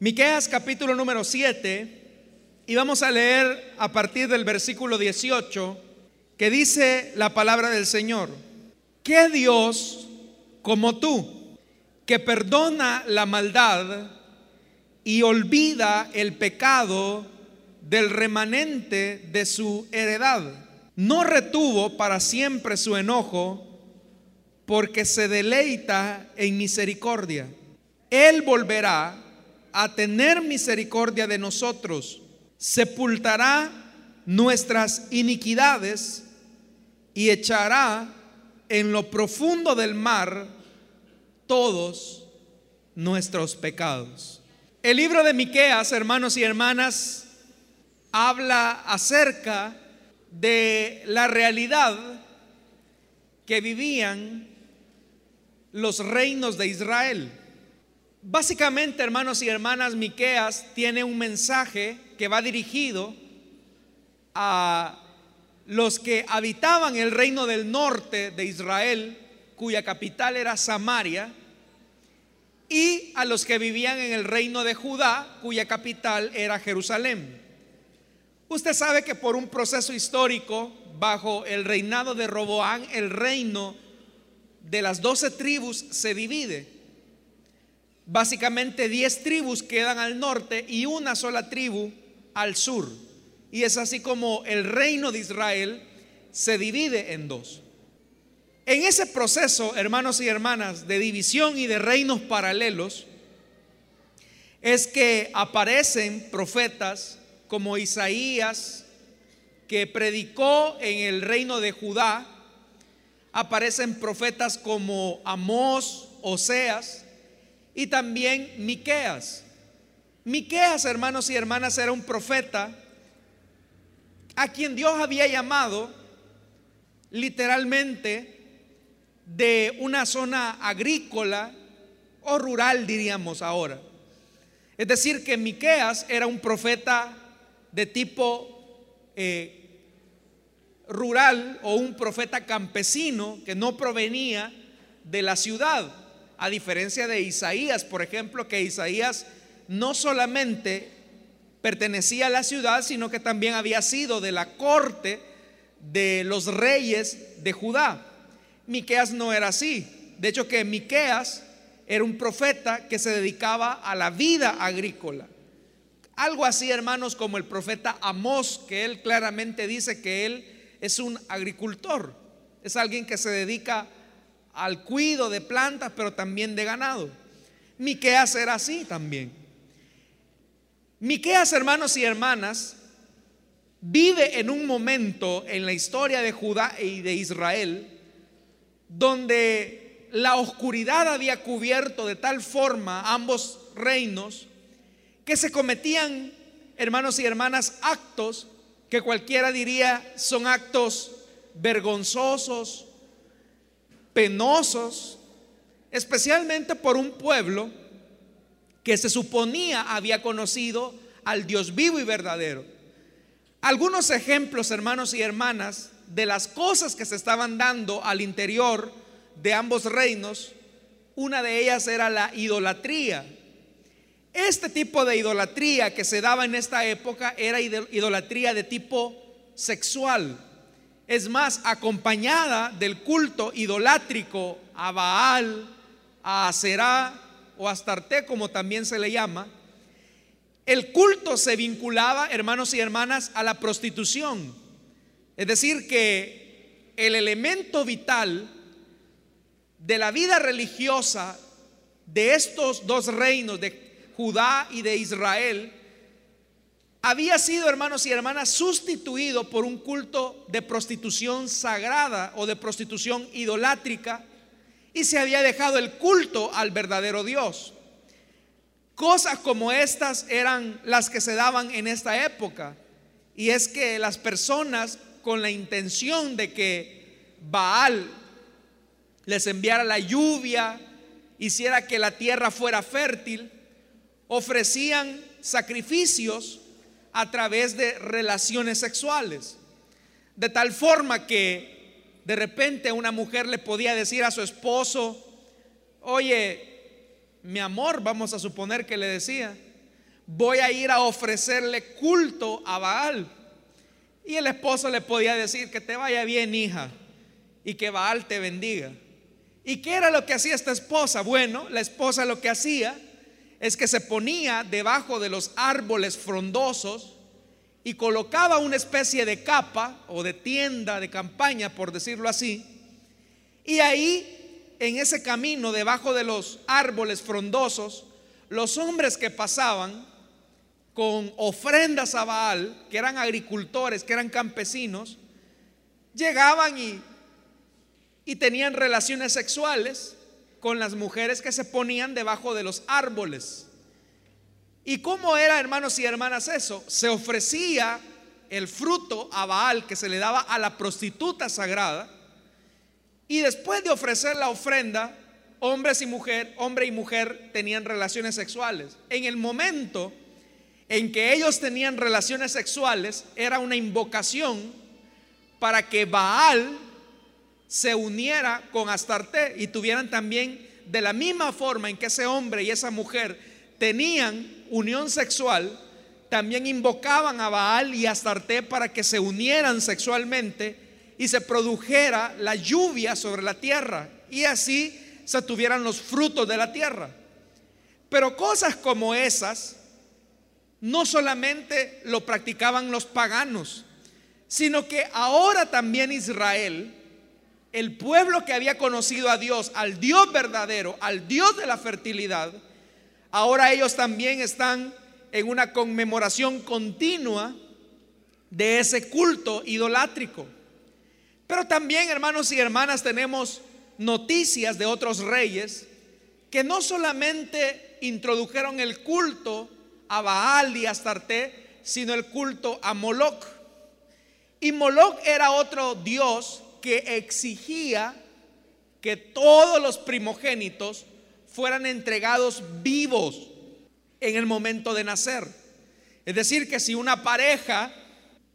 Miqueas capítulo número 7 y vamos a leer a partir del versículo 18 que dice la palabra del Señor. ¿Qué Dios como tú que perdona la maldad y olvida el pecado del remanente de su heredad? No retuvo para siempre su enojo porque se deleita en misericordia. Él volverá a tener misericordia de nosotros, sepultará nuestras iniquidades y echará en lo profundo del mar todos nuestros pecados. El libro de Miqueas, hermanos y hermanas, habla acerca de la realidad que vivían los reinos de Israel. Básicamente, hermanos y hermanas, Miqueas tiene un mensaje que va dirigido a los que habitaban el reino del norte de Israel, cuya capital era Samaria, y a los que vivían en el reino de Judá, cuya capital era Jerusalén. Usted sabe que por un proceso histórico, bajo el reinado de Roboán, el reino de las doce tribus se divide. Básicamente diez tribus quedan al norte y una sola tribu al sur. Y es así como el reino de Israel se divide en dos. En ese proceso, hermanos y hermanas, de división y de reinos paralelos, es que aparecen profetas como Isaías, que predicó en el reino de Judá, aparecen profetas como Amós, Oseas y también Miqueas. Miqueas, hermanos y hermanas, era un profeta a quien Dios había llamado literalmente de una zona agrícola o rural, diríamos ahora. Es decir, que Miqueas era un profeta de tipo eh, rural o un profeta campesino que no provenía de la ciudad, a diferencia de Isaías, por ejemplo, que Isaías no solamente pertenecía a la ciudad, sino que también había sido de la corte de los reyes de Judá. Miqueas no era así. De hecho que Miqueas era un profeta que se dedicaba a la vida agrícola. Algo así, hermanos, como el profeta Amós, que él claramente dice que él es un agricultor, es alguien que se dedica al cuidado de plantas, pero también de ganado. Miqueas era así también. Miqueas, hermanos y hermanas, vive en un momento en la historia de Judá y de Israel donde la oscuridad había cubierto de tal forma ambos reinos que se cometían, hermanos y hermanas, actos que cualquiera diría son actos vergonzosos, penosos, especialmente por un pueblo que se suponía había conocido al Dios vivo y verdadero. Algunos ejemplos, hermanos y hermanas, de las cosas que se estaban dando al interior de ambos reinos, una de ellas era la idolatría. Este tipo de idolatría que se daba en esta época era idolatría de tipo sexual. Es más, acompañada del culto idolátrico a Baal, a Aserá o Astarte, como también se le llama. El culto se vinculaba, hermanos y hermanas, a la prostitución. Es decir, que el elemento vital de la vida religiosa de estos dos reinos, de Judá y de Israel, había sido, hermanos y hermanas, sustituido por un culto de prostitución sagrada o de prostitución idolátrica y se había dejado el culto al verdadero Dios. Cosas como estas eran las que se daban en esta época y es que las personas con la intención de que Baal les enviara la lluvia, hiciera que la tierra fuera fértil, ofrecían sacrificios a través de relaciones sexuales. De tal forma que de repente una mujer le podía decir a su esposo, oye, mi amor, vamos a suponer que le decía, voy a ir a ofrecerle culto a Baal. Y el esposo le podía decir, que te vaya bien, hija, y que Baal te bendiga. ¿Y qué era lo que hacía esta esposa? Bueno, la esposa lo que hacía es que se ponía debajo de los árboles frondosos y colocaba una especie de capa o de tienda de campaña, por decirlo así, y ahí, en ese camino, debajo de los árboles frondosos, los hombres que pasaban con ofrendas a Baal, que eran agricultores, que eran campesinos, llegaban y, y tenían relaciones sexuales con las mujeres que se ponían debajo de los árboles. ¿Y cómo era, hermanos y hermanas, eso? Se ofrecía el fruto a Baal que se le daba a la prostituta sagrada. Y después de ofrecer la ofrenda, hombres y mujer, hombre y mujer tenían relaciones sexuales. En el momento en que ellos tenían relaciones sexuales, era una invocación para que Baal se uniera con Astarte y tuvieran también de la misma forma en que ese hombre y esa mujer tenían unión sexual, también invocaban a Baal y Astarte para que se unieran sexualmente y se produjera la lluvia sobre la tierra y así se tuvieran los frutos de la tierra. Pero cosas como esas no solamente lo practicaban los paganos, sino que ahora también Israel el pueblo que había conocido a Dios, al Dios verdadero, al Dios de la fertilidad, ahora ellos también están en una conmemoración continua de ese culto idolátrico. Pero también, hermanos y hermanas, tenemos noticias de otros reyes que no solamente introdujeron el culto a Baal y a Astarte, sino el culto a Moloch. Y Moloch era otro dios que exigía que todos los primogénitos fueran entregados vivos en el momento de nacer. Es decir, que si una pareja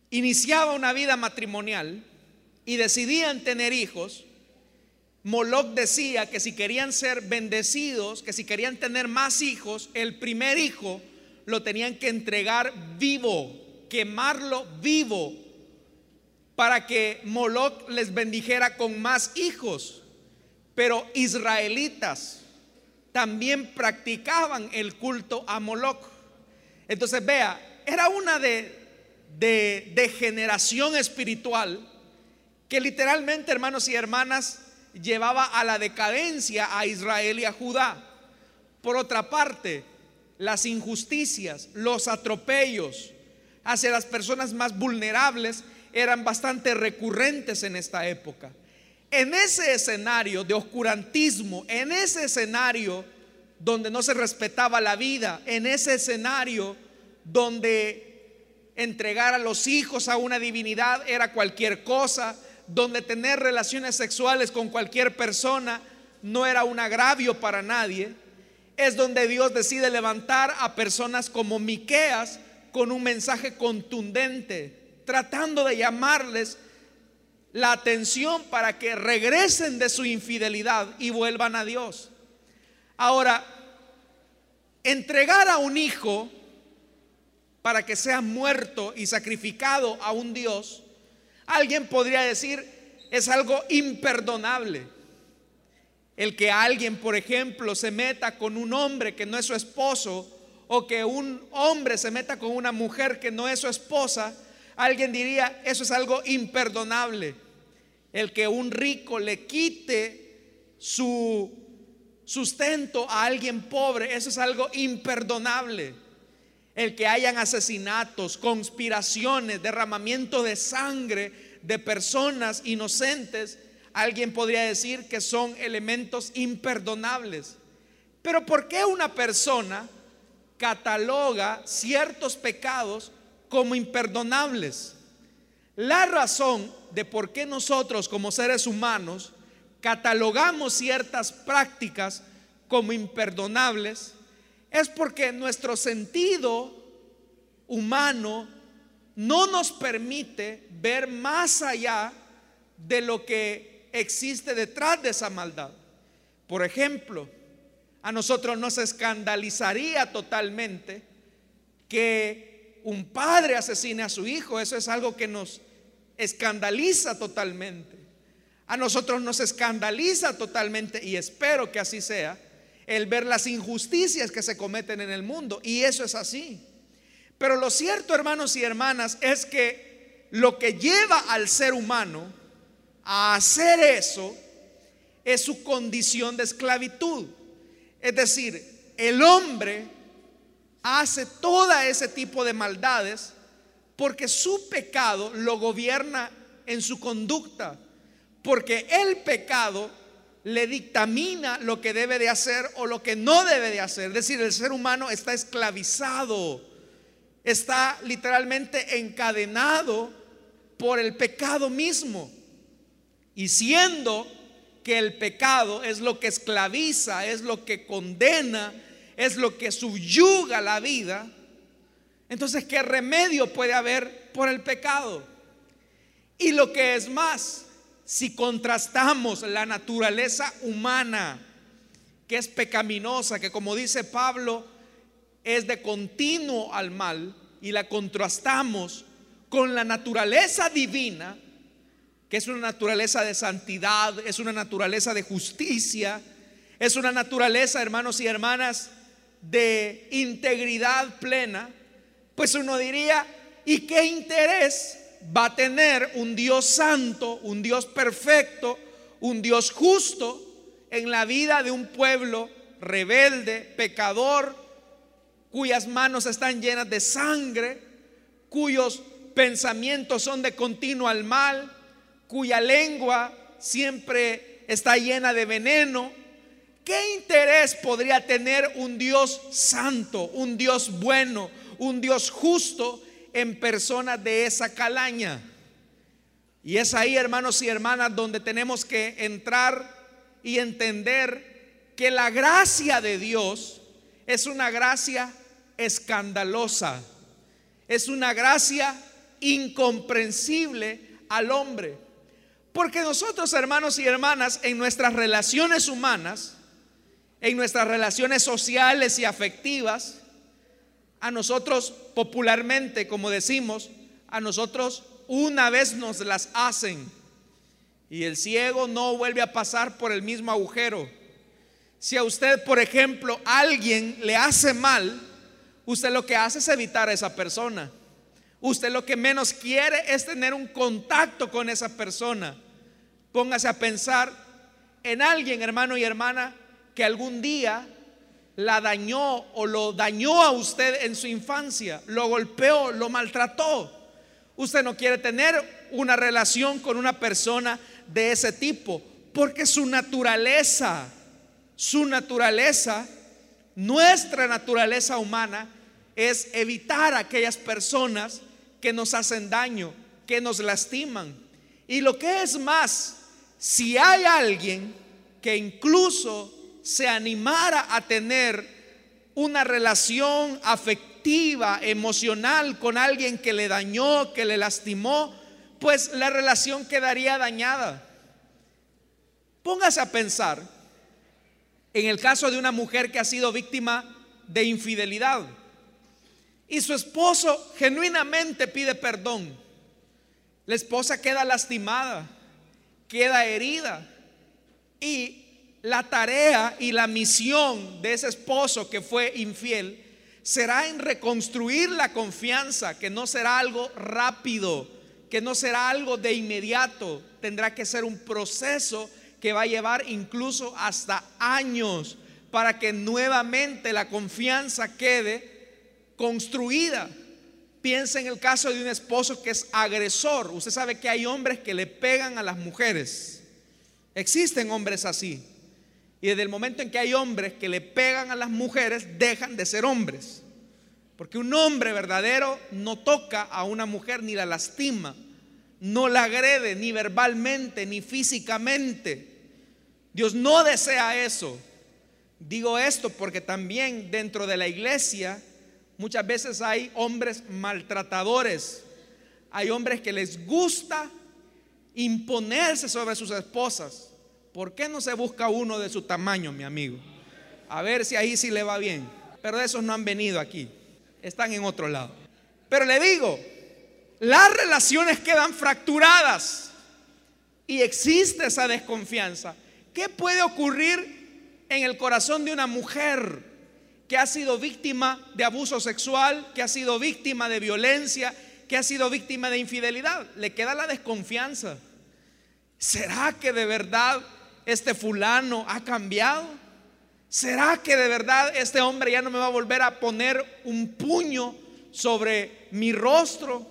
iniciaba una vida matrimonial y decidían tener hijos, Moloch decía que si querían ser bendecidos, que si querían tener más hijos, el primer hijo lo tenían que entregar vivo, quemarlo vivo para que Moloch les bendijera con más hijos. Pero israelitas también practicaban el culto a Moloch. Entonces vea, era una de, de degeneración espiritual que literalmente, hermanos y hermanas, llevaba a la decadencia a Israel y a Judá. Por otra parte, las injusticias, los atropellos hacia las personas más vulnerables eran bastante recurrentes en esta época. En ese escenario de oscurantismo, en ese escenario donde no se respetaba la vida, en ese escenario donde entregar a los hijos a una divinidad era cualquier cosa, donde tener relaciones sexuales con cualquier persona no era un agravio para nadie, es donde Dios decide levantar a personas como Miqueas con un mensaje contundente tratando de llamarles la atención para que regresen de su infidelidad y vuelvan a Dios. Ahora, entregar a un hijo para que sea muerto y sacrificado a un Dios, alguien podría decir, es algo imperdonable. El que alguien, por ejemplo, se meta con un hombre que no es su esposo, o que un hombre se meta con una mujer que no es su esposa, Alguien diría, eso es algo imperdonable. El que un rico le quite su sustento a alguien pobre, eso es algo imperdonable. El que hayan asesinatos, conspiraciones, derramamiento de sangre de personas inocentes, alguien podría decir que son elementos imperdonables. Pero ¿por qué una persona cataloga ciertos pecados como imperdonables. La razón de por qué nosotros como seres humanos catalogamos ciertas prácticas como imperdonables es porque nuestro sentido humano no nos permite ver más allá de lo que existe detrás de esa maldad. Por ejemplo, a nosotros nos escandalizaría totalmente que un padre asesine a su hijo, eso es algo que nos escandaliza totalmente. A nosotros nos escandaliza totalmente y espero que así sea el ver las injusticias que se cometen en el mundo. Y eso es así. Pero lo cierto, hermanos y hermanas, es que lo que lleva al ser humano a hacer eso es su condición de esclavitud. Es decir, el hombre hace todo ese tipo de maldades porque su pecado lo gobierna en su conducta. Porque el pecado le dictamina lo que debe de hacer o lo que no debe de hacer. Es decir, el ser humano está esclavizado, está literalmente encadenado por el pecado mismo. Y siendo que el pecado es lo que esclaviza, es lo que condena, es lo que subyuga la vida, entonces, ¿qué remedio puede haber por el pecado? Y lo que es más, si contrastamos la naturaleza humana, que es pecaminosa, que como dice Pablo, es de continuo al mal, y la contrastamos con la naturaleza divina, que es una naturaleza de santidad, es una naturaleza de justicia, es una naturaleza, hermanos y hermanas, de integridad plena, pues uno diría, ¿y qué interés va a tener un Dios santo, un Dios perfecto, un Dios justo en la vida de un pueblo rebelde, pecador, cuyas manos están llenas de sangre, cuyos pensamientos son de continuo al mal, cuya lengua siempre está llena de veneno. ¿Qué interés podría tener un Dios santo, un Dios bueno, un Dios justo en personas de esa calaña. Y es ahí, hermanos y hermanas, donde tenemos que entrar y entender que la gracia de Dios es una gracia escandalosa, es una gracia incomprensible al hombre. Porque nosotros, hermanos y hermanas, en nuestras relaciones humanas, en nuestras relaciones sociales y afectivas, a nosotros popularmente, como decimos, a nosotros una vez nos las hacen y el ciego no vuelve a pasar por el mismo agujero. Si a usted, por ejemplo, alguien le hace mal, usted lo que hace es evitar a esa persona. Usted lo que menos quiere es tener un contacto con esa persona. Póngase a pensar en alguien, hermano y hermana, que algún día la dañó o lo dañó a usted en su infancia, lo golpeó, lo maltrató. Usted no quiere tener una relación con una persona de ese tipo, porque su naturaleza, su naturaleza, nuestra naturaleza humana es evitar a aquellas personas que nos hacen daño, que nos lastiman. Y lo que es más, si hay alguien que incluso se animara a tener una relación afectiva, emocional con alguien que le dañó, que le lastimó, pues la relación quedaría dañada. Póngase a pensar en el caso de una mujer que ha sido víctima de infidelidad y su esposo genuinamente pide perdón. La esposa queda lastimada, queda herida y la tarea y la misión de ese esposo que fue infiel será en reconstruir la confianza, que no será algo rápido, que no será algo de inmediato, tendrá que ser un proceso que va a llevar incluso hasta años para que nuevamente la confianza quede construida. Piensa en el caso de un esposo que es agresor. Usted sabe que hay hombres que le pegan a las mujeres. Existen hombres así. Y desde el momento en que hay hombres que le pegan a las mujeres, dejan de ser hombres. Porque un hombre verdadero no toca a una mujer ni la lastima, no la agrede ni verbalmente ni físicamente. Dios no desea eso. Digo esto porque también dentro de la iglesia muchas veces hay hombres maltratadores. Hay hombres que les gusta imponerse sobre sus esposas. ¿Por qué no se busca uno de su tamaño, mi amigo? A ver si ahí sí le va bien. Pero esos no han venido aquí. están en otro lado. Pero le digo, las relaciones quedan fracturadas y existe esa desconfianza. ¿Qué puede ocurrir en el corazón de una mujer que ha sido víctima de abuso sexual, que ha sido víctima de violencia, que ha sido víctima de infidelidad? Le queda la desconfianza. ¿Será que de verdad este fulano ha cambiado? ¿Será que de verdad este hombre ya no me va a volver a poner un puño sobre mi rostro?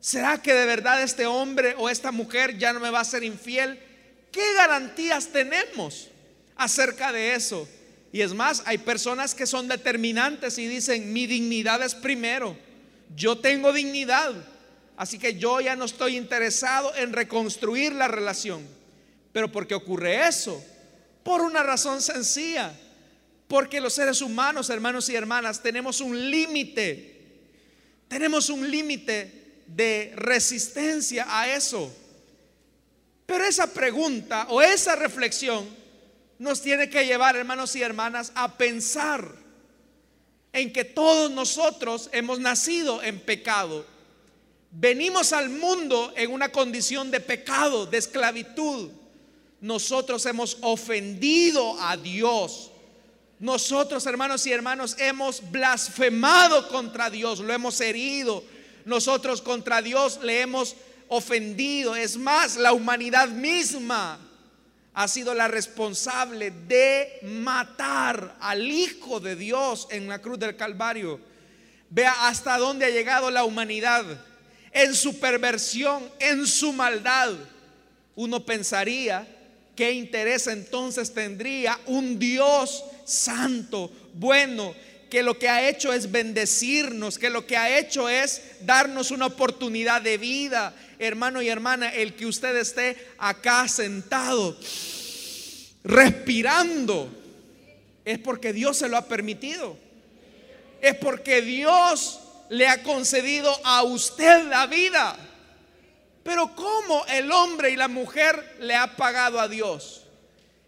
¿Será que de verdad este hombre o esta mujer ya no me va a ser infiel? ¿Qué garantías tenemos acerca de eso? Y es más, hay personas que son determinantes y dicen, mi dignidad es primero. Yo tengo dignidad. Así que yo ya no estoy interesado en reconstruir la relación. Pero ¿por qué ocurre eso? Por una razón sencilla. Porque los seres humanos, hermanos y hermanas, tenemos un límite tenemos un límite de resistencia a eso. Pero esa pregunta o esa reflexión nos tiene que llevar, hermanos y hermanas, a pensar en que todos nosotros hemos nacido en pecado. Venimos al mundo en una condición de pecado, de esclavitud. Nosotros hemos ofendido a Dios. Nosotros, hermanos y hermanos, hemos blasfemado contra Dios, lo hemos herido. Nosotros contra Dios le hemos ofendido. Es más, la humanidad misma ha sido la responsable de matar al Hijo de Dios en la cruz del Calvario. Vea hasta dónde ha llegado la humanidad en su perversión, en su maldad. Uno pensaría ¿qué interés entonces tendría un Dios santo, bueno, que lo que ha hecho es bendecirnos, que lo que ha hecho es darnos una oportunidad de vida? Hermano y hermana, el que usted esté acá sentado, respirando, es porque Dios se lo ha permitido. Es porque Dios le ha concedido a usted la vida. Pero ¿cómo el hombre y la mujer le ha pagado a Dios?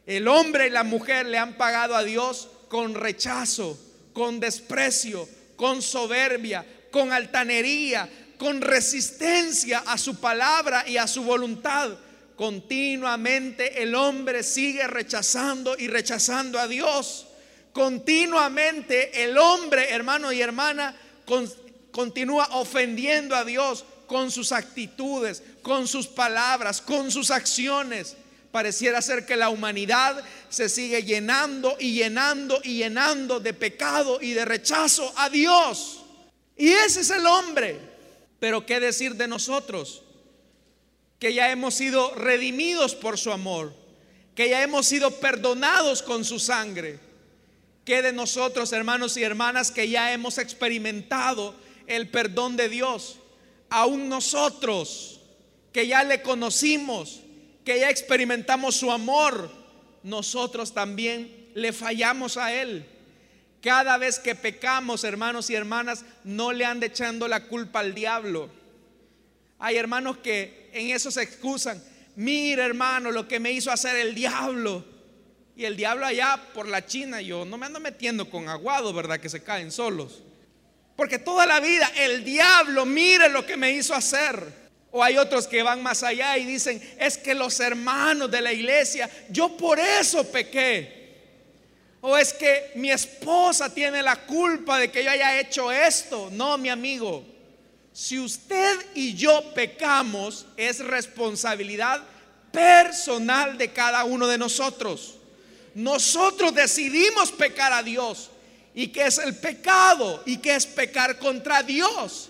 El hombre y la mujer le han pagado a Dios con rechazo, con desprecio, con soberbia, con altanería, con resistencia a su palabra y a su voluntad. Continuamente el hombre sigue rechazando y rechazando a Dios. Continuamente el hombre, hermano y hermana, continúa ofendiendo a Dios con sus actitudes, con sus palabras, con sus acciones. Pareciera ser que la humanidad se sigue llenando y llenando y llenando de pecado y de rechazo a Dios. Y ese es el hombre. Pero ¿qué decir de nosotros? Que ya hemos sido redimidos por su amor, que ya hemos sido perdonados con su sangre. ¿Qué de nosotros, hermanos y hermanas, que ya hemos experimentado el perdón de Dios? Aún nosotros que ya le conocimos, que ya experimentamos su amor, nosotros también le fallamos a Él. Cada vez que pecamos, hermanos y hermanas, no le ande echando la culpa al diablo. Hay hermanos que en eso se excusan. Mira, hermano, lo que me hizo hacer el diablo. Y el diablo allá por la China, yo no me ando metiendo con aguado, ¿verdad? Que se caen solos. Porque toda la vida el diablo, mire lo que me hizo hacer. O hay otros que van más allá y dicen, es que los hermanos de la iglesia, yo por eso pequé. O es que mi esposa tiene la culpa de que yo haya hecho esto. No, mi amigo. Si usted y yo pecamos, es responsabilidad personal de cada uno de nosotros. Nosotros decidimos pecar a Dios. ¿Y qué es el pecado? ¿Y qué es pecar contra Dios?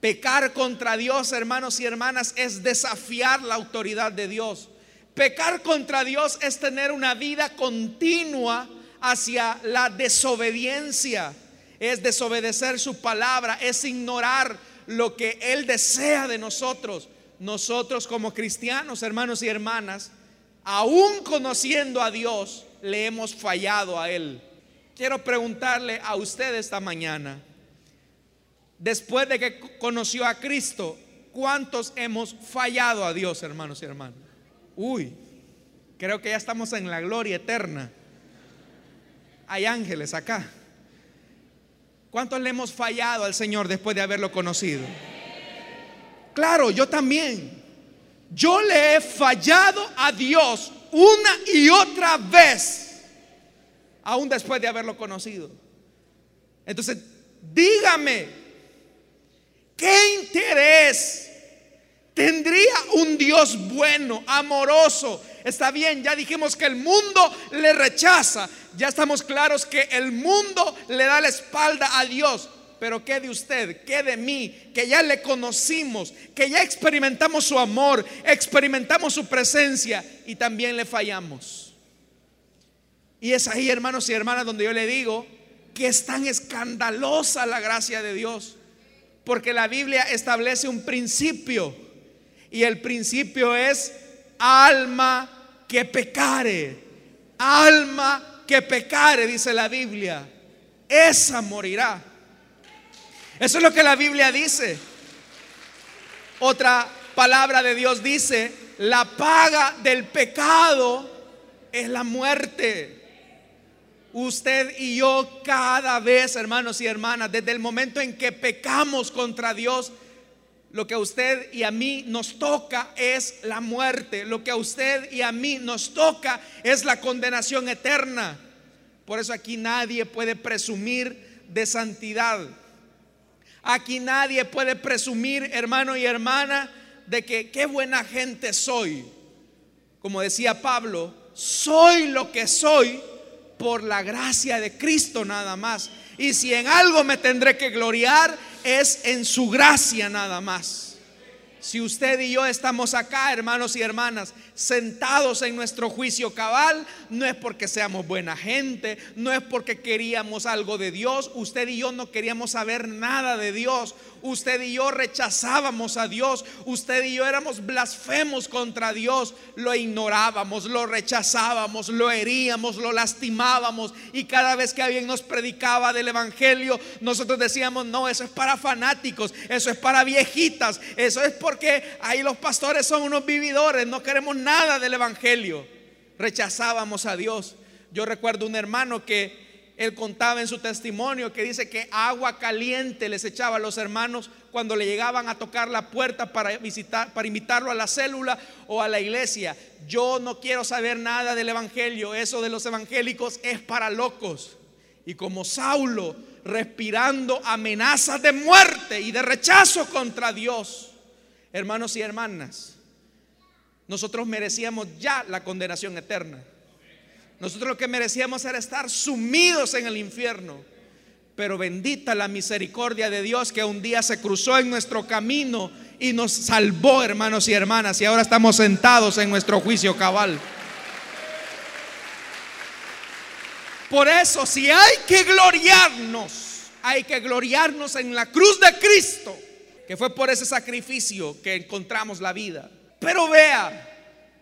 Pecar contra Dios, hermanos y hermanas, es desafiar la autoridad de Dios. Pecar contra Dios es tener una vida continua hacia la desobediencia. Es desobedecer su palabra, es ignorar lo que Él desea de nosotros. Nosotros como cristianos, hermanos y hermanas, aún conociendo a Dios, le hemos fallado a Él. Quiero preguntarle a usted esta mañana, después de que conoció a Cristo, ¿cuántos hemos fallado a Dios, hermanos y hermanas? Uy, creo que ya estamos en la gloria eterna. Hay ángeles acá. ¿Cuántos le hemos fallado al Señor después de haberlo conocido? Claro, yo también. Yo le he fallado a Dios una y otra vez, aún después de haberlo conocido. Entonces, dígame, ¿qué interés tendría un Dios bueno, amoroso? Está bien, ya dijimos que el mundo le rechaza, ya estamos claros que el mundo le da la espalda a Dios. Pero ¿qué de usted? ¿Qué de mí? Que ya le conocimos, que ya experimentamos su amor, experimentamos su presencia y también le fallamos. Y es ahí, hermanos y hermanas, donde yo le digo que es tan escandalosa la gracia de Dios. Porque la Biblia establece un principio. Y el principio es alma que pecare. Alma que pecare, dice la Biblia. Esa morirá. Eso es lo que la Biblia dice. Otra palabra de Dios dice, la paga del pecado es la muerte. Usted y yo cada vez, hermanos y hermanas, desde el momento en que pecamos contra Dios, lo que a usted y a mí nos toca es la muerte. Lo que a usted y a mí nos toca es la condenación eterna. Por eso aquí nadie puede presumir de santidad. Aquí nadie puede presumir, hermano y hermana, de que qué buena gente soy. Como decía Pablo, soy lo que soy por la gracia de Cristo nada más. Y si en algo me tendré que gloriar es en su gracia nada más. Si usted y yo estamos acá, hermanos y hermanas, sentados en nuestro juicio cabal, no es porque seamos buena gente, no es porque queríamos algo de Dios. Usted y yo no queríamos saber nada de Dios. Usted y yo rechazábamos a Dios. Usted y yo éramos blasfemos contra Dios. Lo ignorábamos, lo rechazábamos, lo heríamos, lo lastimábamos. Y cada vez que alguien nos predicaba del Evangelio, nosotros decíamos, no, eso es para fanáticos, eso es para viejitas, eso es por que ahí los pastores son unos vividores, no queremos nada del Evangelio. Rechazábamos a Dios. Yo recuerdo un hermano que él contaba en su testimonio que dice que agua caliente les echaba a los hermanos cuando le llegaban a tocar la puerta para visitar, para invitarlo a la célula o a la iglesia. Yo no quiero saber nada del evangelio, eso de los evangélicos es para locos. Y como Saulo respirando amenazas de muerte y de rechazo contra Dios, hermanos y hermanas, nosotros merecíamos ya la condenación eterna. Nosotros lo que merecíamos era estar sumidos en el infierno. Pero bendita la misericordia de Dios que un día se cruzó en nuestro camino y nos salvó, hermanos y hermanas. Y ahora estamos sentados en nuestro juicio cabal. Por eso, si hay que gloriarnos, hay que gloriarnos en la cruz de Cristo que fue por ese sacrificio que encontramos la vida. Pero vea,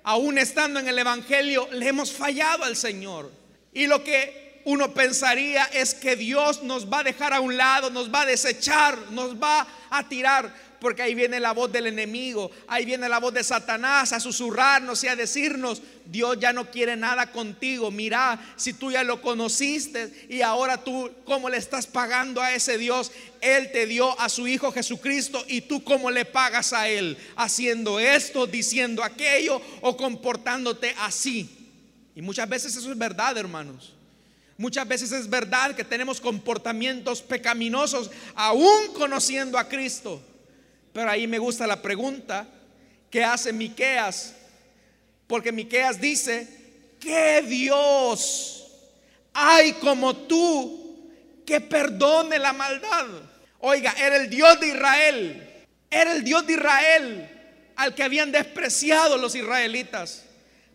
aún estando en el Evangelio, le hemos fallado al Señor. Y lo que uno pensaría es que Dios nos va a dejar a un lado, nos va a desechar, nos va a tirar porque ahí viene la voz del enemigo, ahí viene la voz de Satanás a susurrarnos y a decirnos, Dios ya no quiere nada contigo, mira, si tú ya lo conociste y ahora tú, ¿cómo le estás pagando a ese Dios? Él te dio a su Hijo Jesucristo y tú cómo le pagas a Él, haciendo esto, diciendo aquello o comportándote así. Y muchas veces eso es verdad, hermanos. Muchas veces es verdad que tenemos comportamientos pecaminosos aún conociendo a Cristo. Pero ahí me gusta la pregunta que hace Miqueas, porque Miqueas dice, ¿qué Dios hay como tú que perdone la maldad? Oiga, era el Dios de Israel, era el Dios de Israel al que habían despreciado los israelitas.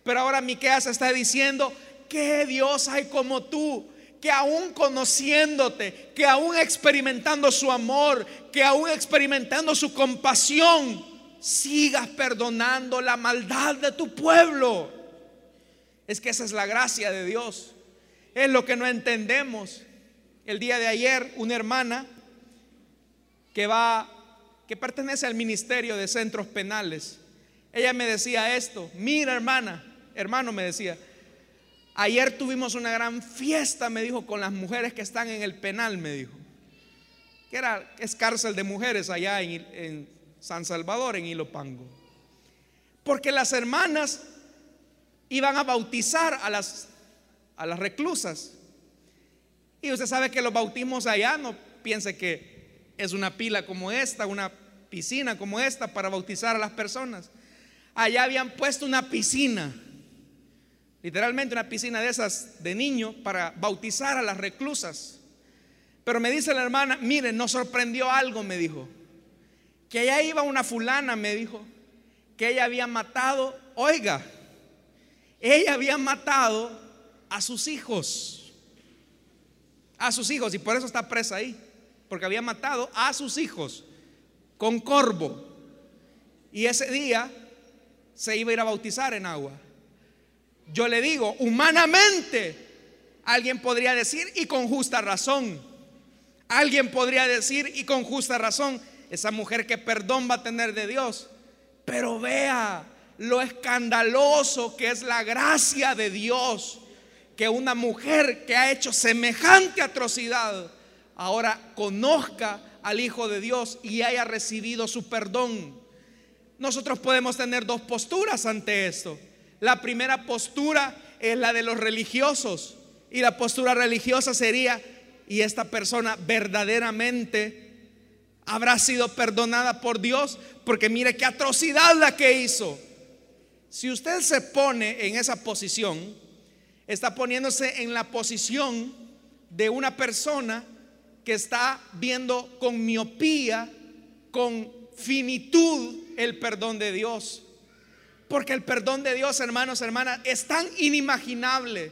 Pero ahora Miqueas está diciendo, ¿qué Dios hay como tú que aún conociéndote, que aún experimentando su amor, que aún experimentando su compasión, sigas perdonando la maldad de tu pueblo. Es que esa es la gracia de Dios. Es lo que no entendemos. El día de ayer una hermana que va que pertenece al ministerio de centros penales. Ella me decía esto, "Mira, hermana, hermano me decía, Ayer tuvimos una gran fiesta, me dijo, con las mujeres que están en el penal, me dijo. que era, es cárcel de mujeres allá en, San Salvador, en Ilopango. Porque las hermanas iban a bautizar a las, a las reclusas. Y usted sabe que los bautismos allá, no piense que es una pila como esta, una piscina como esta para bautizar a las personas. Allá habían puesto una piscina, literalmente una piscina de esas de niño para bautizar a las reclusas. Pero me dice la hermana, mire, nos sorprendió algo, me dijo. Que allá iba una fulana, me dijo, que ella había matado, oiga, ella había matado a sus hijos. A sus hijos, y por eso está presa ahí, porque había matado a sus hijos con corvo. Y ese día se iba a ir a bautizar en agua. Yo le digo, humanamente, alguien podría decir, y con justa razón, alguien podría decir, y con justa razón, esa mujer que perdón va a tener de Dios. Pero vea lo escandaloso que es la gracia de Dios, que una mujer que ha hecho semejante atrocidad ahora conozca al Hijo de Dios y haya recibido su perdón. Nosotros podemos tener dos posturas ante esto. La primera postura es la de los religiosos y la postura religiosa sería, y esta persona verdaderamente habrá sido perdonada por Dios, porque mire qué atrocidad la que hizo. Si usted se pone en esa posición, está poniéndose en la posición de una persona que está viendo con miopía, con finitud el perdón de Dios. Porque el perdón de Dios, hermanos, hermanas, es tan inimaginable.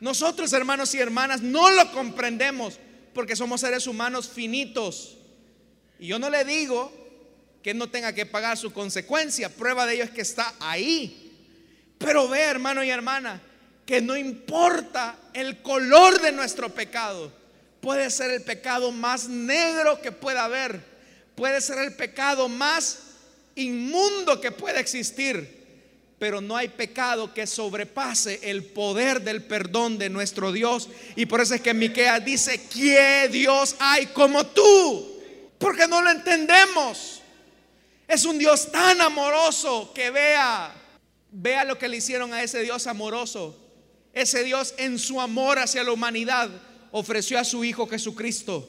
Nosotros, hermanos y hermanas, no lo comprendemos porque somos seres humanos finitos. Y yo no le digo que no tenga que pagar su consecuencia. Prueba de ello es que está ahí. Pero ve, hermano y hermana, que no importa el color de nuestro pecado. Puede ser el pecado más negro que pueda haber. Puede ser el pecado más inmundo que pueda existir. Pero no hay pecado que sobrepase el poder del perdón de nuestro Dios. Y por eso es que Miqueas dice, ¿qué Dios hay como tú? Porque no lo entendemos. Es un Dios tan amoroso que vea, vea lo que le hicieron a ese Dios amoroso. Ese Dios en su amor hacia la humanidad ofreció a su Hijo Jesucristo.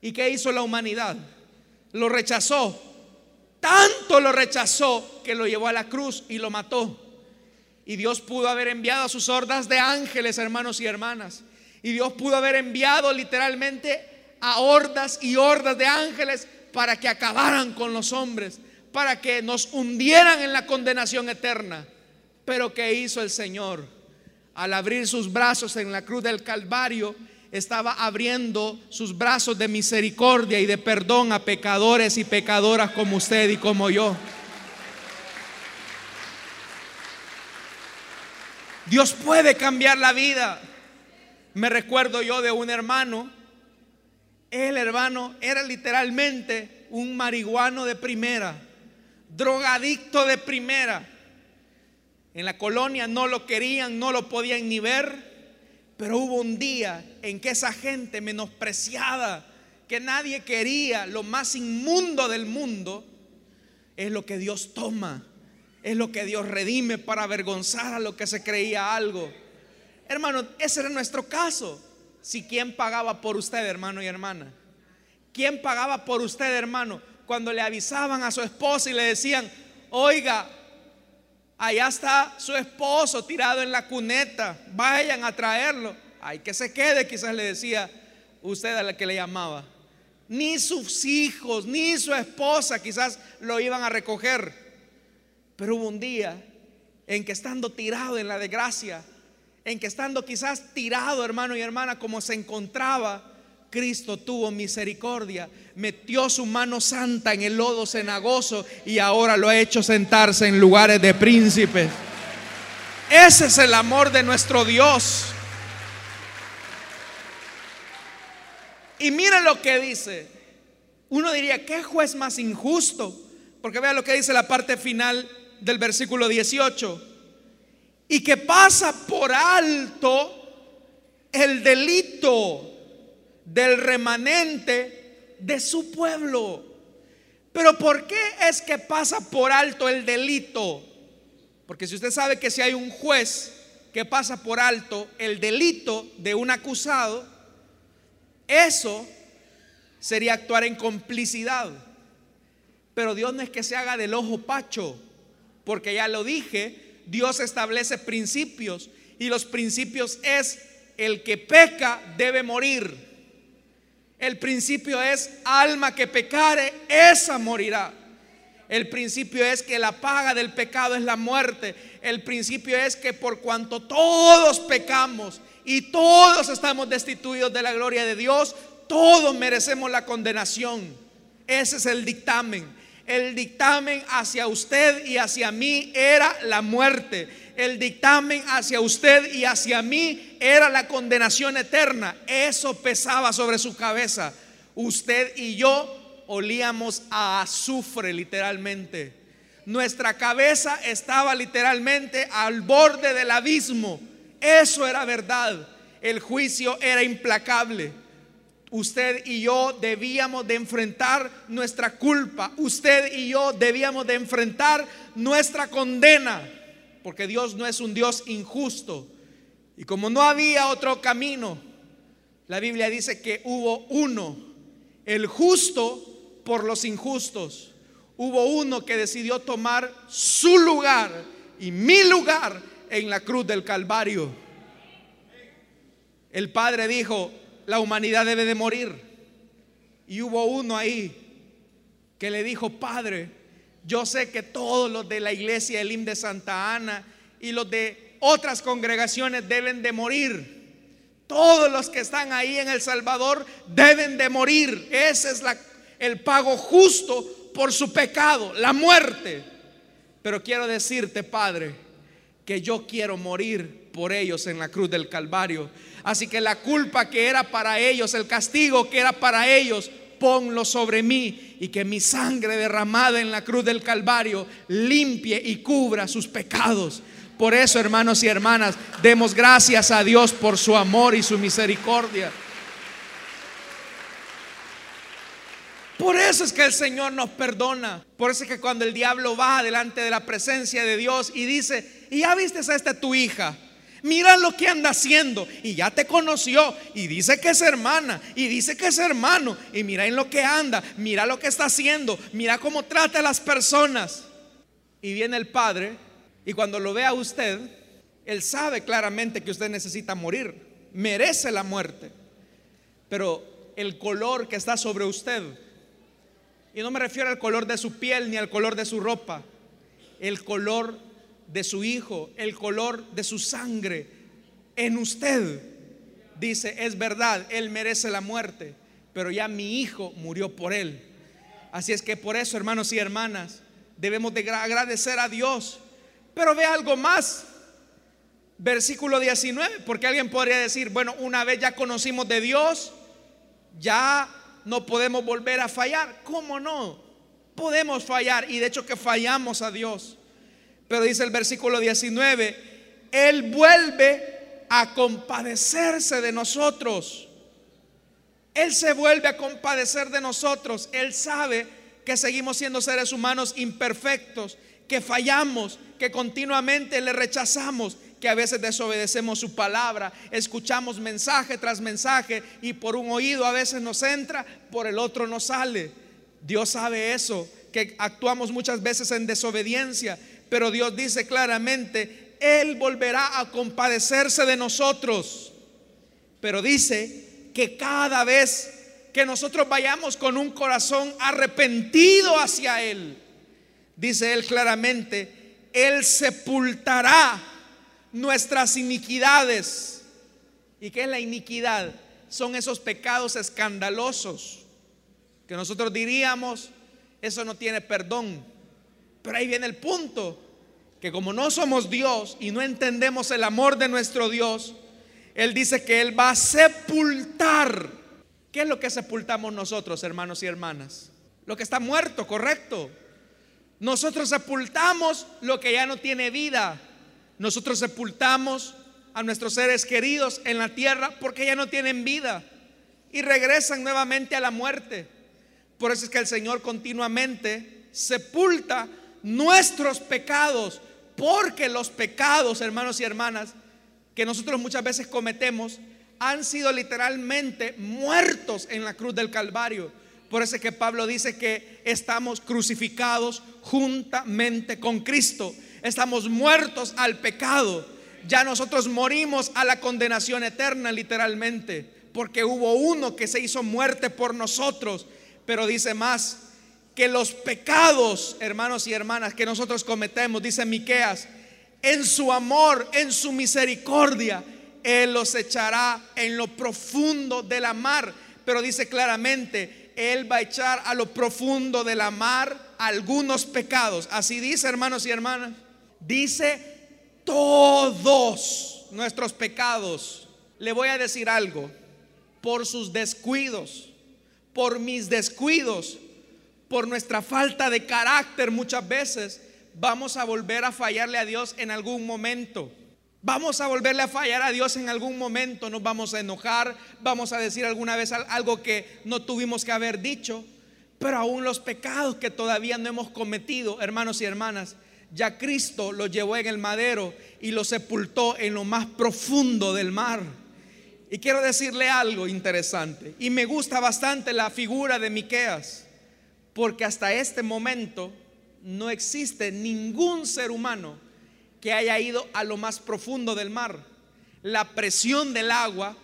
¿Y qué hizo la humanidad? Lo rechazó. Tanto lo rechazó que lo llevó a la cruz y lo mató. Y Dios pudo haber enviado a sus hordas de ángeles, hermanos y hermanas. Y Dios pudo haber enviado literalmente a hordas y hordas de ángeles para que acabaran con los hombres, para que nos hundieran en la condenación eterna. Pero ¿qué hizo el Señor? Al abrir sus brazos en la cruz del Calvario, estaba abriendo sus brazos de misericordia y de perdón a pecadores y pecadoras como usted y como yo. Dios puede cambiar la vida. Me recuerdo yo de un hermano el hermano era literalmente un marihuano de primera, drogadicto de primera. En la colonia no lo querían, no lo podían ni ver, pero hubo un día en que esa gente menospreciada, que nadie quería, lo más inmundo del mundo, es lo que Dios toma, es lo que Dios redime para avergonzar a lo que se creía algo. Hermano, ese era nuestro caso. Si quién pagaba por usted, hermano y hermana. ¿Quién pagaba por usted, hermano? Cuando le avisaban a su esposa y le decían, oiga, allá está su esposo tirado en la cuneta, vayan a traerlo. Ay, que se quede, quizás le decía usted a la que le llamaba. Ni sus hijos, ni su esposa quizás lo iban a recoger. Pero hubo un día en que estando tirado en la desgracia, en que estando quizás tirado, hermano y hermana, como se encontraba, Cristo tuvo misericordia, metió su mano santa en el lodo cenagoso y ahora lo ha hecho sentarse en lugares de príncipes. Ese es el amor de nuestro Dios. Y mira lo que dice. Uno diría, ¿qué juez más injusto? Porque vea lo que dice la parte final del versículo 18 y que pasa por alto el delito del remanente de su pueblo. Pero ¿por qué es que pasa por alto el delito? Porque si usted sabe que si hay un juez que pasa por alto el delito de un acusado, eso sería actuar en complicidad. Pero Dios no es que se haga del ojo pacho, porque ya lo dije, Dios establece principios y los principios es el que peca debe morir. El principio es alma que pecare, esa morirá. El principio es que la paga del pecado es la muerte. El principio es que por cuanto todos pecamos y todos estamos destituidos de la gloria de Dios, todos merecemos la condenación. Ese es el dictamen. El dictamen hacia usted y hacia mí era la muerte el dictamen hacia usted y hacia mí era la condenación eterna. Eso pesaba sobre su cabeza. Usted y yo olíamos a azufre literalmente. Nuestra cabeza estaba literalmente al borde del abismo. Eso era verdad. El juicio era implacable. Usted y yo debíamos de enfrentar nuestra culpa. Usted y yo debíamos de enfrentar nuestra condena porque Dios no es un Dios injusto. Y como no había otro camino, la Biblia dice que hubo uno, el justo por los injustos. Hubo uno que decidió tomar su lugar y mi lugar en la cruz del Calvario. El Padre dijo, la humanidad debe de morir. Y hubo uno ahí que le dijo, Padre, yo sé que todos los de la iglesia Elim de Santa Ana y los de otras congregaciones deben de morir. Todos los que están ahí en El Salvador deben de morir. Ese es el pago justo por su pecado, la muerte. Pero quiero decirte, Padre, que yo quiero morir por ellos en la cruz del Calvario. Así que la culpa que era para ellos, el castigo que era para ellos, ponlo sobre mí y que mi sangre derramada en la cruz del Calvario limpie y cubra sus pecados. Por eso, hermanos y hermanas, demos gracias a Dios por su amor y su misericordia. Por eso es que el Señor nos perdona. Por eso es que cuando el diablo va delante de la presencia de Dios y dice, y ya viste a esta tu hija, Mira lo que anda haciendo. Y ya te conoció. Y dice que es hermana. Y dice que es hermano. Y mira en lo que anda. Mira lo que está haciendo. Mira cómo trata a las personas. Y viene el Padre. Y cuando lo ve a usted, Él sabe claramente que usted necesita morir. Merece la muerte. Pero el color que está sobre usted. Y no me refiero al color de su piel ni al color de su ropa. El color de su hijo, el color de su sangre en usted. Dice, es verdad, él merece la muerte, pero ya mi hijo murió por él. Así es que por eso, hermanos y hermanas, debemos de agradecer a Dios. Pero ve algo más. Versículo 19, porque alguien podría decir, bueno, una vez ya conocimos de Dios, ya no podemos volver a fallar. ¿Cómo no? Podemos fallar y de hecho que fallamos a Dios. Pero dice el versículo 19, Él vuelve a compadecerse de nosotros. Él se vuelve a compadecer de nosotros. Él sabe que seguimos siendo seres humanos imperfectos, que fallamos, que continuamente le rechazamos, que a veces desobedecemos su palabra, escuchamos mensaje tras mensaje y por un oído a veces nos entra, por el otro nos sale. Dios sabe eso, que actuamos muchas veces en desobediencia, pero Dios dice claramente, Él volverá a compadecerse de nosotros. Pero dice que cada vez que nosotros vayamos con un corazón arrepentido hacia Él, dice Él claramente, Él sepultará nuestras iniquidades. ¿Y qué es la iniquidad? Son esos pecados escandalosos que nosotros diríamos, eso no tiene perdón. Pero ahí viene el punto, que como no somos Dios y no entendemos el amor de nuestro Dios, Él dice que Él va a sepultar. ¿Qué es lo que sepultamos nosotros, hermanos y hermanas? Lo que está muerto, correcto. Nosotros sepultamos lo que ya no tiene vida. Nosotros sepultamos a nuestros seres queridos en la tierra porque ya no tienen vida y regresan nuevamente a la muerte. Por eso es que el Señor continuamente sepulta nuestros pecados, porque los pecados, hermanos y hermanas, que nosotros muchas veces cometemos, han sido literalmente muertos en la cruz del Calvario. Por eso es que Pablo dice que estamos crucificados juntamente con Cristo. Estamos muertos al pecado. Ya nosotros morimos a la condenación eterna literalmente. Porque hubo uno que se hizo muerte por nosotros. Pero dice más que los pecados, hermanos y hermanas, que nosotros cometemos, dice Miqueas, en su amor, en su misericordia, él los echará en lo profundo de la mar. Pero dice claramente, Él va a echar a lo profundo de la mar algunos pecados. Así dice, hermanos y hermanas. Dice todos nuestros pecados. Le voy a decir algo. Por sus descuidos, por mis descuidos, por nuestra falta de carácter muchas veces, vamos a volver a fallarle a Dios en algún momento. Vamos a volverle a fallar a Dios en algún momento, nos vamos a enojar, vamos a decir alguna vez algo que no tuvimos que haber dicho, pero aún los pecados que todavía no hemos cometido, hermanos y hermanas, ya Cristo los llevó en el madero y los sepultó en lo más profundo del mar. Y quiero decirle algo interesante, y me gusta bastante la figura de Miqueas, porque hasta este momento no existe ningún ser humano que haya ido a lo más profundo del mar. La presión del agua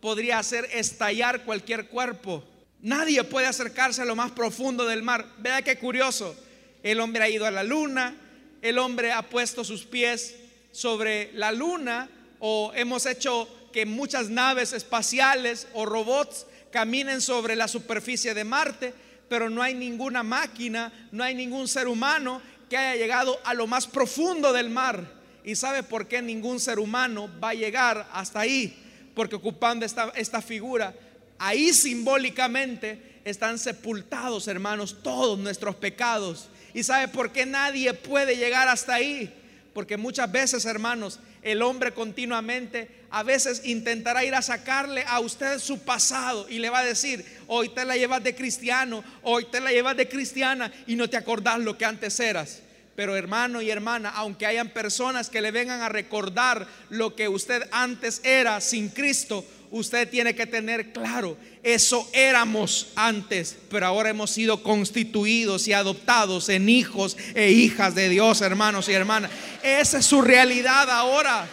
podría hacer estallar cualquier cuerpo. Nadie puede acercarse a lo más profundo del mar. Vea qué curioso. El hombre ha ido a la luna, el hombre ha puesto sus pies sobre la luna o hemos hecho que muchas naves espaciales o robots caminen sobre la superficie de Marte, pero no hay ninguna máquina, no hay ningún ser humano que haya llegado a lo más profundo del mar. ¿Y sabe por qué ningún ser humano va a llegar hasta ahí? Porque ocupando esta, esta figura, ahí simbólicamente están sepultados, hermanos, todos nuestros pecados. ¿Y sabe por qué nadie puede llegar hasta ahí? Porque muchas veces, hermanos, el hombre continuamente a veces intentará ir a sacarle a usted su pasado y le va a decir, hoy te la llevas de cristiano, hoy te la llevas de cristiana y no te acordás lo que antes eras. Pero hermano y hermana, aunque hayan personas que le vengan a recordar lo que usted antes era sin Cristo, usted tiene que tener claro, eso éramos antes, pero ahora hemos sido constituidos y adoptados en hijos e hijas de Dios, hermanos y hermanas. Esa es su realidad ahora.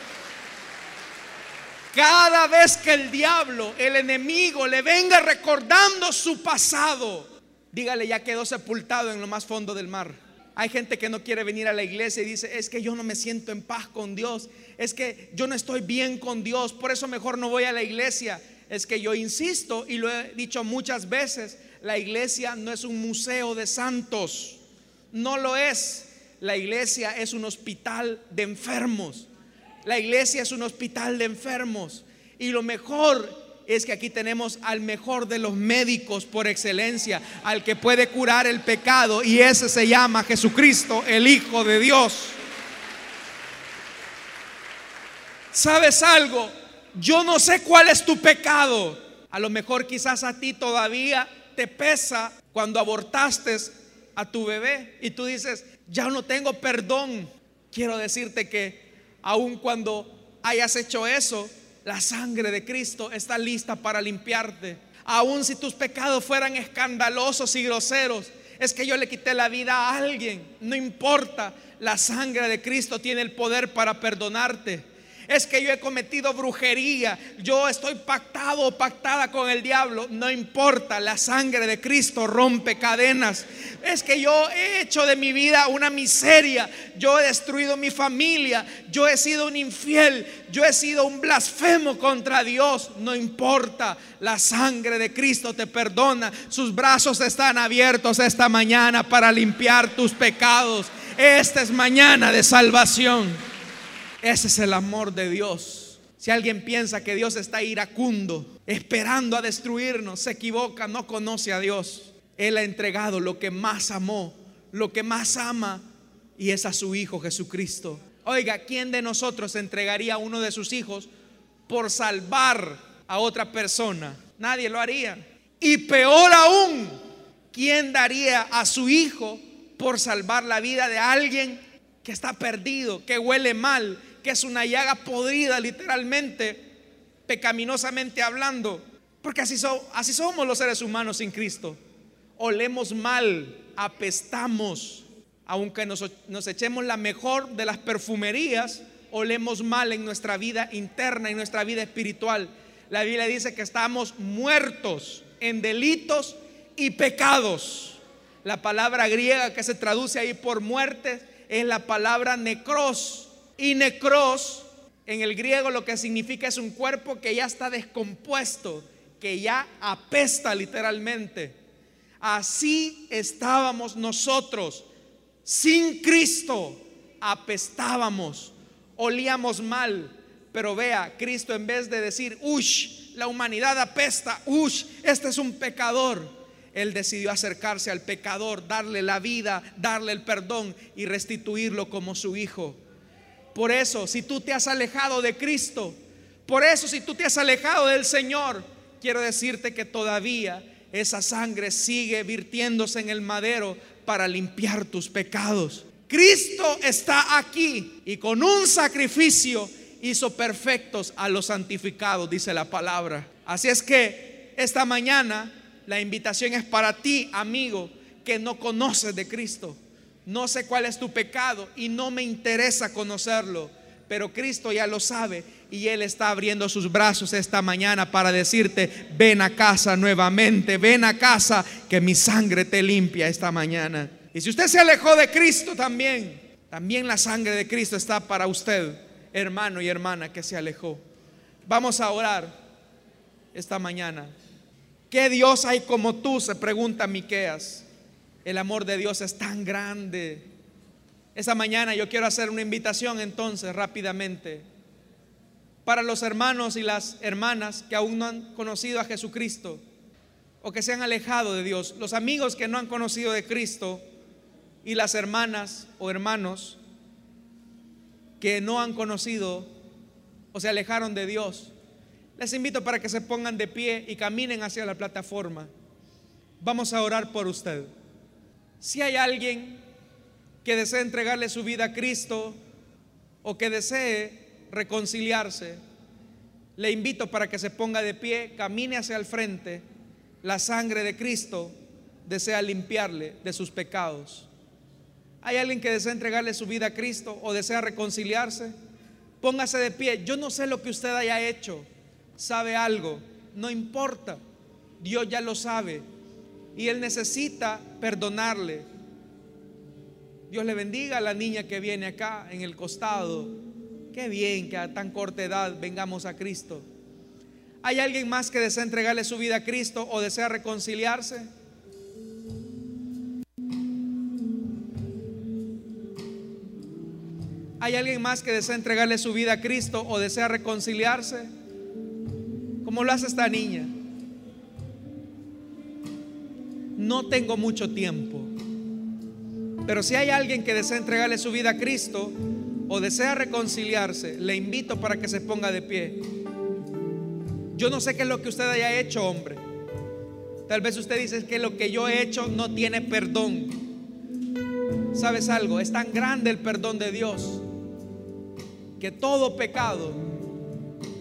Cada vez que el diablo, el enemigo, le venga recordando su pasado, dígale, ya quedó sepultado en lo más fondo del mar. Hay gente que no quiere venir a la iglesia y dice, es que yo no me siento en paz con Dios, es que yo no estoy bien con Dios, por eso mejor no voy a la iglesia. Es que yo insisto y lo he dicho muchas veces, la iglesia no es un museo de santos, no lo es. La iglesia es un hospital de enfermos. La iglesia es un hospital de enfermos. Y lo mejor es que aquí tenemos al mejor de los médicos por excelencia, al que puede curar el pecado, y ese se llama Jesucristo, el Hijo de Dios. ¿Sabes algo? Yo no sé cuál es tu pecado. A lo mejor quizás a ti todavía te pesa cuando abortaste a tu bebé y tú dices, ya no tengo perdón. Quiero decirte que aun cuando hayas hecho eso, la sangre de Cristo está lista para limpiarte. Aun si tus pecados fueran escandalosos y groseros, es que yo le quité la vida a alguien. No importa, la sangre de Cristo tiene el poder para perdonarte es que yo he cometido brujería, yo estoy pactado o pactada con el diablo, no importa, la sangre de Cristo rompe cadenas. Es que yo he hecho de mi vida una miseria, yo he destruido mi familia, yo he sido un infiel, yo he sido un blasfemo contra Dios, no importa, la sangre de Cristo te perdona, sus brazos están abiertos esta mañana para limpiar tus pecados. Esta es mañana de salvación. Ese es el amor de Dios. Si alguien piensa que Dios está iracundo, esperando a destruirnos, se equivoca, no conoce a Dios. Él ha entregado lo que más amó, lo que más ama, y es a su Hijo Jesucristo. Oiga, ¿quién de nosotros entregaría a uno de sus hijos por salvar a otra persona? Nadie lo haría. Y peor aún, ¿Quién daría a su hijo por salvar la vida de alguien que está perdido, que huele mal, que es una llaga podrida literalmente, pecaminosamente hablando? Porque así, somos los seres humanos sin Cristo. Olemos mal, apestamos, aunque nos, nos echemos la mejor de las perfumerías, olemos mal en nuestra vida interna y nuestra vida espiritual. La Biblia dice que estamos muertos en delitos y pecados. La palabra griega que se traduce ahí por muerte es la palabra necros. Y necros en el griego lo que significa es un cuerpo que ya está descompuesto, que ya apesta literalmente. Así estábamos nosotros, sin Cristo, apestábamos, olíamos mal. Pero vea, Cristo en vez de decir, ush, la humanidad apesta, ush, este es un pecador él decidió acercarse al pecador, darle la vida, darle el perdón y restituirlo como su hijo. Por eso, si tú te has alejado de Cristo, por eso si tú te has alejado del Señor, quiero decirte que todavía esa sangre sigue virtiéndose en el madero para limpiar tus pecados. Cristo está aquí y con un sacrificio hizo perfectos a los santificados, dice la palabra. Así es que esta mañana la invitación es para ti, amigo, que no conoces de Cristo. No sé cuál es tu pecado y no me interesa conocerlo, pero Cristo ya lo sabe y Él está abriendo sus brazos esta mañana para decirte, ven a casa nuevamente, ven a casa, que mi sangre te limpia esta mañana. Y si usted se alejó de Cristo también, también la sangre de Cristo está para usted, hermano y hermana que se alejó. Vamos a orar esta mañana. ¿Qué Dios hay como tú? Se pregunta Miqueas. El amor de Dios es tan grande. Esta mañana yo quiero hacer una invitación entonces rápidamente para los hermanos y las hermanas que aún no han conocido a Jesucristo o que se han alejado de Dios, los amigos que no han conocido de Cristo y las hermanas o hermanos que no han conocido o se alejaron de Dios. Les invito para que se pongan de pie y caminen hacia la plataforma. Vamos a orar por usted. Si hay alguien que desee entregarle su vida a Cristo o que desee reconciliarse, le invito para que se ponga de pie, camine hacia el frente. La sangre de Cristo desea limpiarle de sus pecados. ¿Hay alguien que desea entregarle su vida a Cristo o desea reconciliarse? Póngase de pie. Yo no sé lo que usted haya hecho sabe algo, no importa, Dios ya lo sabe y Él necesita perdonarle. Dios le bendiga a la niña que viene acá en el costado. Qué bien que a tan corta edad vengamos a Cristo. ¿Hay alguien más que desea entregarle su vida a Cristo o desea reconciliarse? ¿Hay alguien más que desea entregarle su vida a Cristo o desea reconciliarse? ¿Cómo lo hace esta niña? No tengo mucho tiempo. Pero si hay alguien que desea entregarle su vida a Cristo o desea reconciliarse, le invito para que se ponga de pie. Yo no sé qué es lo que usted haya hecho, hombre. Tal vez usted dice que lo que yo he hecho no tiene perdón. ¿Sabes algo? Es tan grande el perdón de Dios que todo pecado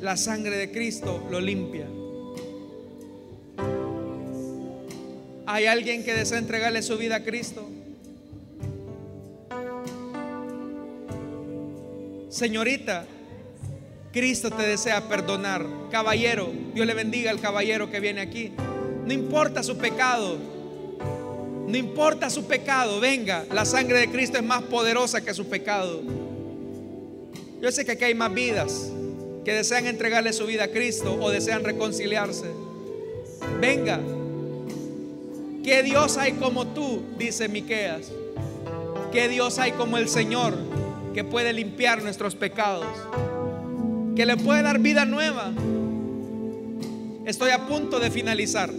la sangre de Cristo lo limpia. ¿Hay alguien que desea entregarle su vida a Cristo? Señorita, Cristo te desea perdonar. Caballero, Dios le bendiga al caballero que viene aquí. No importa su pecado. No importa su pecado. Venga, la sangre de Cristo es más poderosa que su pecado. Yo sé que aquí hay más vidas que desean entregarle su vida a Cristo o desean reconciliarse. Venga. ¿Qué Dios hay como tú? Dice Miqueas. ¿Qué Dios hay como el Señor que puede limpiar nuestros pecados? Que le puede dar vida nueva. Estoy a punto de finalizar,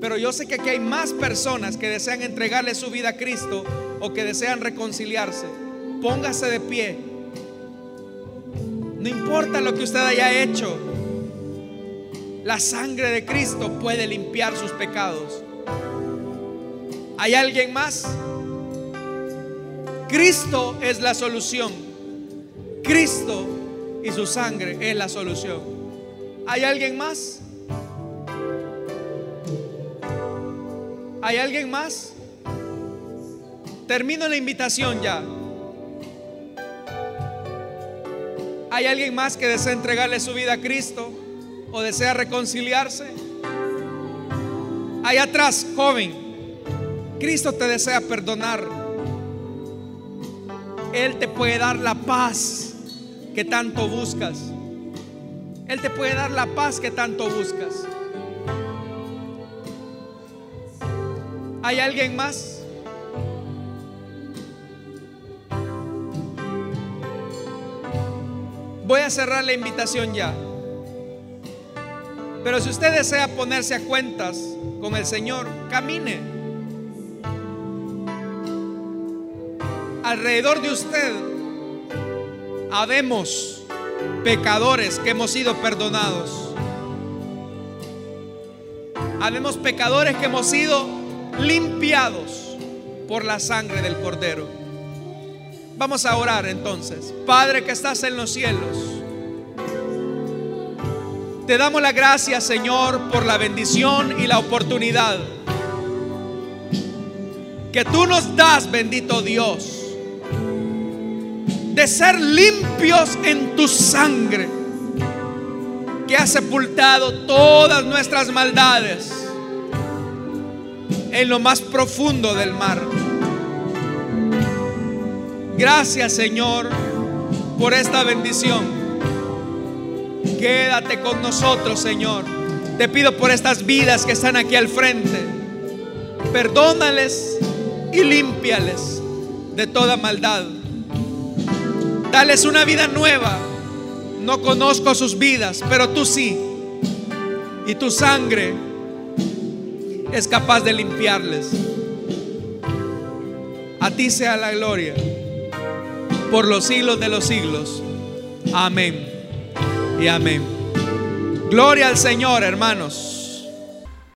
pero yo sé que aquí hay más personas que desean entregarle su vida a Cristo o que desean reconciliarse. Póngase de pie no importa lo que usted haya hecho, la sangre de Cristo puede limpiar sus pecados. ¿Hay alguien más? Cristo es la solución. Cristo y su sangre es la solución. ¿Hay alguien más? ¿Hay alguien más? Termino la invitación ya. ¿Hay alguien más que desea entregarle su vida a Cristo o desea reconciliarse? Allá atrás, joven, Cristo te desea perdonar. Él te puede dar la paz que tanto buscas. Él te puede dar la paz que tanto buscas. ¿Hay alguien más? Voy a cerrar la invitación ya. Pero si usted desea ponerse a cuentas con el Señor, camine. Alrededor de usted habemos pecadores que hemos sido perdonados. Habemos pecadores que hemos sido limpiados por la sangre del Cordero. Vamos a orar entonces. Padre que estás en los cielos. Te damos la gracia, Señor, por la bendición y la oportunidad que tú nos das, bendito Dios, de ser limpios en tu sangre, que ha sepultado todas nuestras maldades en lo más profundo del mar. Gracias Señor por esta bendición. Quédate con nosotros Señor. Te pido por estas vidas que están aquí al frente. Perdónales y límpiales de toda maldad. Dales una vida nueva. No conozco sus vidas, pero tú sí. Y tu sangre es capaz de limpiarles. A ti sea la gloria por los siglos de los siglos. Amén y amén. Gloria al Señor, hermanos.